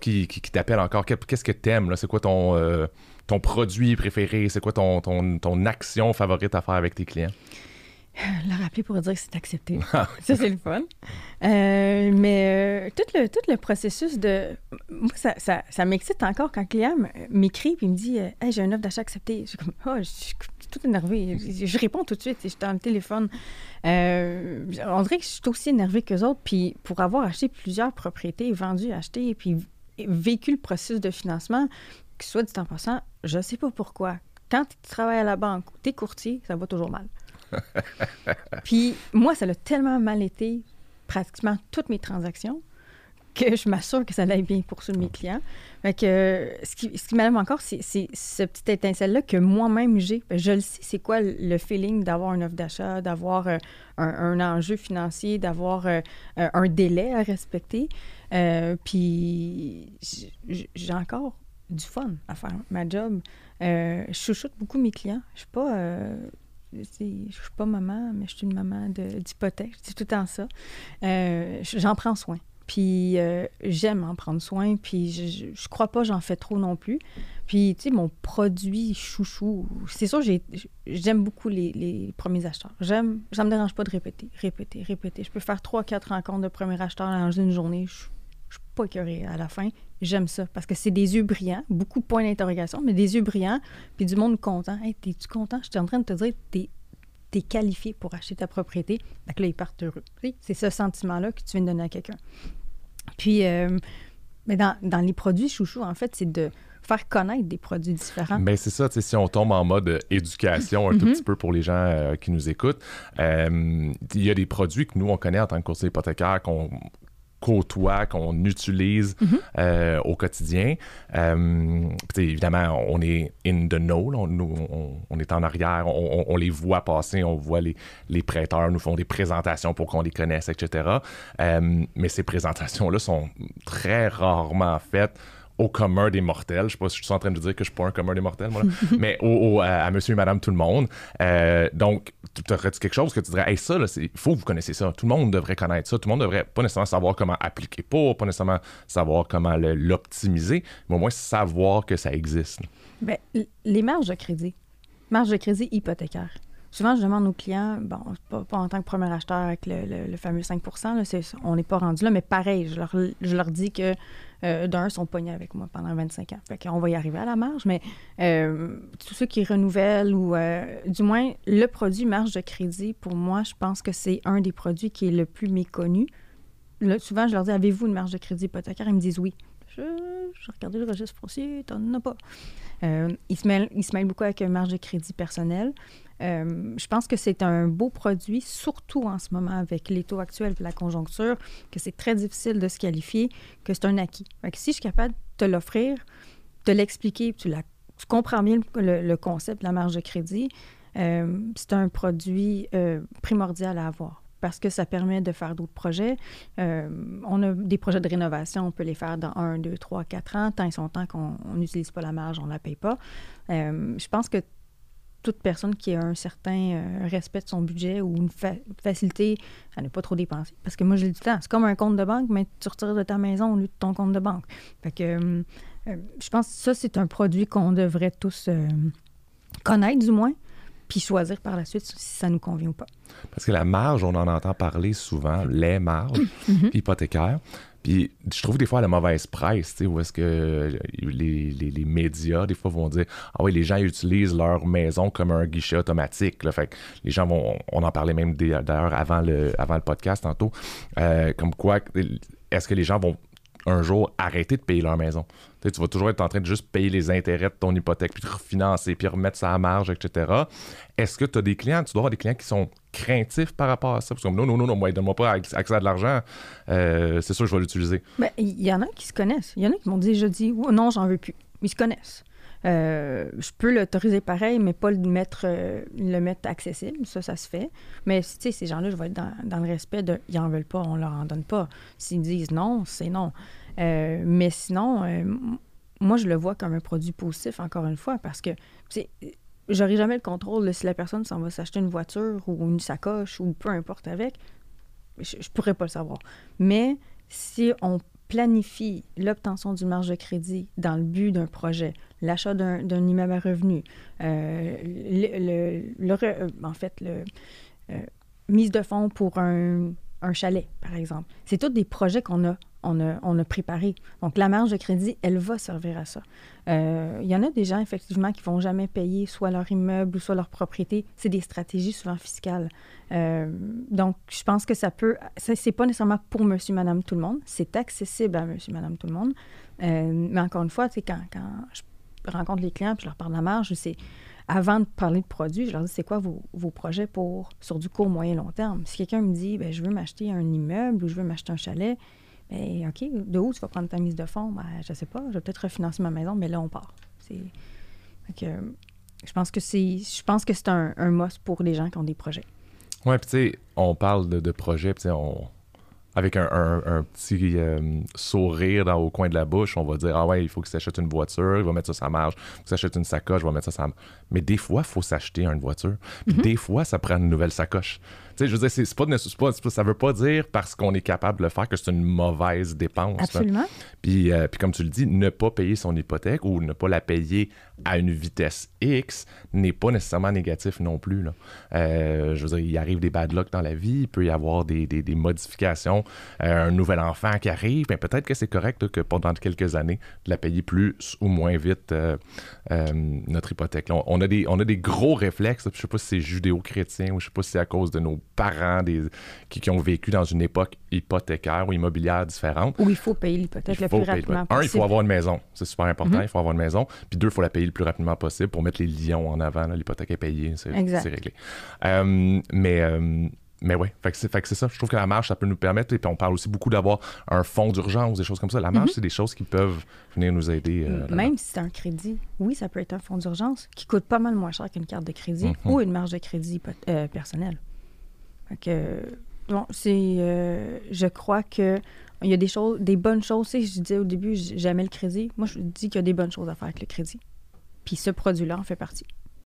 qui, qui, t'appelle encore? Qu'est-ce que t'aimes? C'est quoi ton, euh, ton produit préféré? C'est quoi ton, ton, ton, action favorite à faire avec tes clients? Le rappeler pour dire que c'est accepté. Ah ça, c'est le fun. Euh, mais euh, tout, le, tout le processus de. Moi, ça, ça, ça m'excite encore quand le client m'écrit et me dit Hey, j'ai un offre d'achat accepté. Je suis comme oh, je suis tout énervée. Je réponds tout de suite. Je suis dans le téléphone. Euh, on dirait que je suis aussi énervée qu'eux autres. Puis pour avoir acheté plusieurs propriétés, vendu, acheté, puis vécu le processus de financement, que soit dit en passant, je ne sais pas pourquoi. Quand tu travailles à la banque ou tu es courtier, ça va toujours mal. puis moi, ça a tellement mal été pratiquement toutes mes transactions que je m'assure que ça aille bien pour ceux de mes clients. Fait que, ce qui, ce qui m'aime encore, c'est ce petit étincelle-là que moi-même j'ai. Je le sais, c'est quoi le feeling d'avoir une offre d'achat, d'avoir euh, un, enjeu financier, d'avoir euh, un délai à respecter. Euh, puis j'ai encore du fun à faire ma job. je chouchoute beaucoup mes clients. Je suis pas je suis pas maman, mais je suis une maman d'hypothèque. C'est tout le temps ça. J'en prends soin. Puis euh, j'aime en prendre soin, puis je, je, crois pas j'en fais trop non plus. Puis, tu sais, mon produit chouchou, c'est sûr, j'aime beaucoup les, premiers acheteurs. J'aime, ça me dérange pas de répéter, répéter, répéter. Je peux faire trois, quatre rencontres de premiers acheteurs dans une journée. Je, suis pas écœurée à la fin. J'aime ça parce que c'est des yeux brillants, beaucoup de points d'interrogation, mais des yeux brillants, puis du monde content. Hey, t'es-tu content? Je suis en train de te dire, t'es es qualifié pour acheter ta propriété. Donc là, ils partent heureux. C'est ce sentiment-là que tu viens de donner à quelqu'un. Puis, euh, mais dans, dans, les produits chouchou, en fait, c'est de faire connaître des produits différents. Mais ben, c'est ça, si on tombe en mode éducation un tout mhm. petit peu pour les gens euh, qui nous écoutent, euh, il y a des produits que nous, on connaît en tant que courtier hypothécaire, qu'on côtoie, qu'on utilise mhm. euh, au quotidien. Euh, évidemment, on est in the know, on, est en arrière, on, les voit passer, on voit les, les prêteurs nous font des présentations pour qu'on les connaisse, etc. Euh, mais ces présentations-là sont très rarement faites au commun des mortels. Je sais pas si je suis en train de dire que je suis pas un commun des mortels, moi, mais au, à, monsieur et madame tout le monde. Euh, donc, tu aurais quelque chose que tu dirais, hey, ça, il faut que vous connaissiez ça. Tout le monde devrait connaître ça. Tout le monde devrait pas nécessairement savoir comment appliquer pour, pas nécessairement savoir comment l'optimiser, mais au moins savoir que ça existe. Bien, les marges de crédit, marge de crédit hypothécaire. Souvent, je demande aux clients, bon, pas, en tant que premier acheteur avec le, fameux 5% on n'est pas rendu là, mais pareil, je leur, je leur dis que euh, d'un, sont pognés avec moi pendant 25 ans. Fait va y arriver à la marge, mais euh, tous ceux qui renouvellent ou euh, du moins le produit marge de crédit, pour moi, je pense que c'est un des produits qui est le plus méconnu. souvent, je leur dis Avez-vous une marge de crédit hypothécaire? Ils me disent oui. Je, je regardé le registre foncier, t'en as pas. ils, se mêlent, ils se mêlent beaucoup avec une marge de crédit personnel. Euh, je pense que c'est un beau produit, surtout en ce moment avec les taux actuels et la conjoncture, que c'est très difficile de se qualifier, que c'est un acquis. si je suis capable de te l'offrir, de l'expliquer, tu, tu comprends bien le, concept de la marge de crédit, euh, c'est un produit euh, primordial à avoir parce que ça permet de faire d'autres projets. on a des projets de rénovation, on peut les faire dans 1, 2, 3, 4 ans, tant et son temps qu'on n'utilise pas la marge, on ne la paye pas. je pense que toute personne qui a un certain euh, respect de son budget ou une facilité à ne pas trop dépenser. Parce que moi, tout le temps, c'est comme un compte de banque, mais tu retires de ta maison au lieu de ton compte de banque. Fait que euh, euh, je pense que ça, c'est un produit qu'on devrait tous connaître, du moins, puis choisir par la suite si ça nous convient ou pas. Parce que la marge, on en entend parler souvent, les marges mm-hmm. hypothécaires. Puis je trouve des fois la mauvaise presse, tu sais, où est-ce que les, les, médias, des fois, vont dire Ah oui, les gens utilisent leur maison comme un guichet automatique. Là. Fait que les gens vont. On en parlait même d'ailleurs avant le, avant le podcast tantôt. Euh, comme quoi, est-ce que les gens vont un jour arrêter de payer leur maison. Tu, vas toujours être en train de juste payer les intérêts de ton hypothèque, puis de refinancer, puis remettre ça à marge, etc. Est-ce que tu as des clients, tu dois avoir des clients qui sont craintifs par rapport à ça? Parce que non, non, non, non, moi, donne-moi pas accès à de l'argent, euh, c'est sûr je vais l'utiliser. Ben, il y en a qui se connaissent. Il y en a qui m'ont dit, je dis, oh, non, j'en veux plus. Ils se connaissent. Euh, je peux l'autoriser pareil, mais pas le mettre, euh, le mettre accessible. Ça, ça se fait. Mais, tu sais, ces gens-là, je vais être dans, le respect de, ils en veulent pas, on leur en donne pas. S'ils disent non, c'est non. Euh, mais sinon, moi, je le vois comme un produit positif, encore une fois, parce que, j'aurai jamais le contrôle de si la personne s'en va s'acheter une voiture ou une sacoche ou peu importe avec. Je, je pourrais pas le savoir. Mais si on planifie l'obtention d'une marge de crédit dans le but d'un projet, l'achat d'un immeuble à revenu, euh, le, euh, en fait, le, euh, mise de fonds pour un, un chalet, par exemple. C'est tous des projets qu'on a on a, on a, préparé. Donc, la marge de crédit, elle va servir à ça. Il y en a des gens, effectivement, qui ne vont jamais payer soit leur immeuble ou soit leur propriété. C'est des stratégies souvent fiscales. donc, je pense que ça peut... Ce n'est pas nécessairement pour monsieur, madame, tout le monde. C'est accessible à monsieur, madame, tout le monde. mais encore une fois, quand, quand je rencontre les clients, puis je leur parle de la marge, c'est avant de parler de produits, je leur dis c'est quoi vos, projets pour sur du court, moyen, long terme? Si quelqu'un me dit ben, je veux m'acheter un immeuble ou je veux m'acheter un chalet, ben, OK, de où tu vas prendre ta mise de fonds? Ben, je sais pas, je vais peut-être refinancer ma maison, mais là, on part. C'est, je pense que c'est je pense que c'est un, un must pour les gens qui ont des projets. Oui, puis tu sais, on parle de, de projets, puis on, avec un, petit euh, sourire dans, au coin de la bouche, on va dire Ah ouais, il faut que tu achètes une voiture, il va mettre ça ça marche. Il faut que tu achètes une sacoche, il va mettre ça ça Mais des fois, il faut s'acheter une voiture. Puis mm-hmm. des fois, ça prend une nouvelle sacoche je veux dire, c'est pas, pas, ça veut pas dire parce qu'on est capable de le faire que c'est une mauvaise dépense. Absolument. Puis, euh, puis comme tu le dis, ne pas payer son hypothèque ou ne pas la payer à une vitesse X n'est pas nécessairement négatif non plus. Là. Euh, je veux dire, il arrive des bad luck dans la vie, il peut y avoir des, des, des modifications, euh, un nouvel enfant qui arrive, mais peut-être que c'est correct que pendant quelques années, de la payer plus ou moins vite notre hypothèque. on, a des, on a des gros réflexes, je sais pas si c'est judéo-chrétien ou je sais pas si c'est à cause de nos parents des, qui, ont vécu dans une époque hypothécaire ou immobilière différente. Où il faut payer l'hypothèque le plus rapidement possible. Un, il faut avoir une maison. C'est super important. Mm-hmm. Il faut avoir une maison. Puis deux, il faut la payer le plus rapidement possible pour mettre les lions en avant. L'hypothèque est payée. C'est réglé. Euh, mais. Euh, mais oui, fait que c'est ça. Je trouve que la marge, ça peut nous permettre, et puis on parle aussi beaucoup d'avoir un fonds d'urgence, des choses comme ça. La marge, mm-hmm. c'est des choses qui peuvent venir nous aider. Euh, Même si c'est un crédit, oui, ça peut être un fonds d'urgence qui coûte pas mal moins cher qu'une carte de crédit mm-hmm. ou une marge de crédit personnelle que, bon, c'est. Euh, je crois que il y a des choses, des bonnes choses. je disais au début, j'aimais le crédit. Moi, je dis qu'il y a des bonnes choses à faire avec le crédit. Puis ce produit-là en fait partie.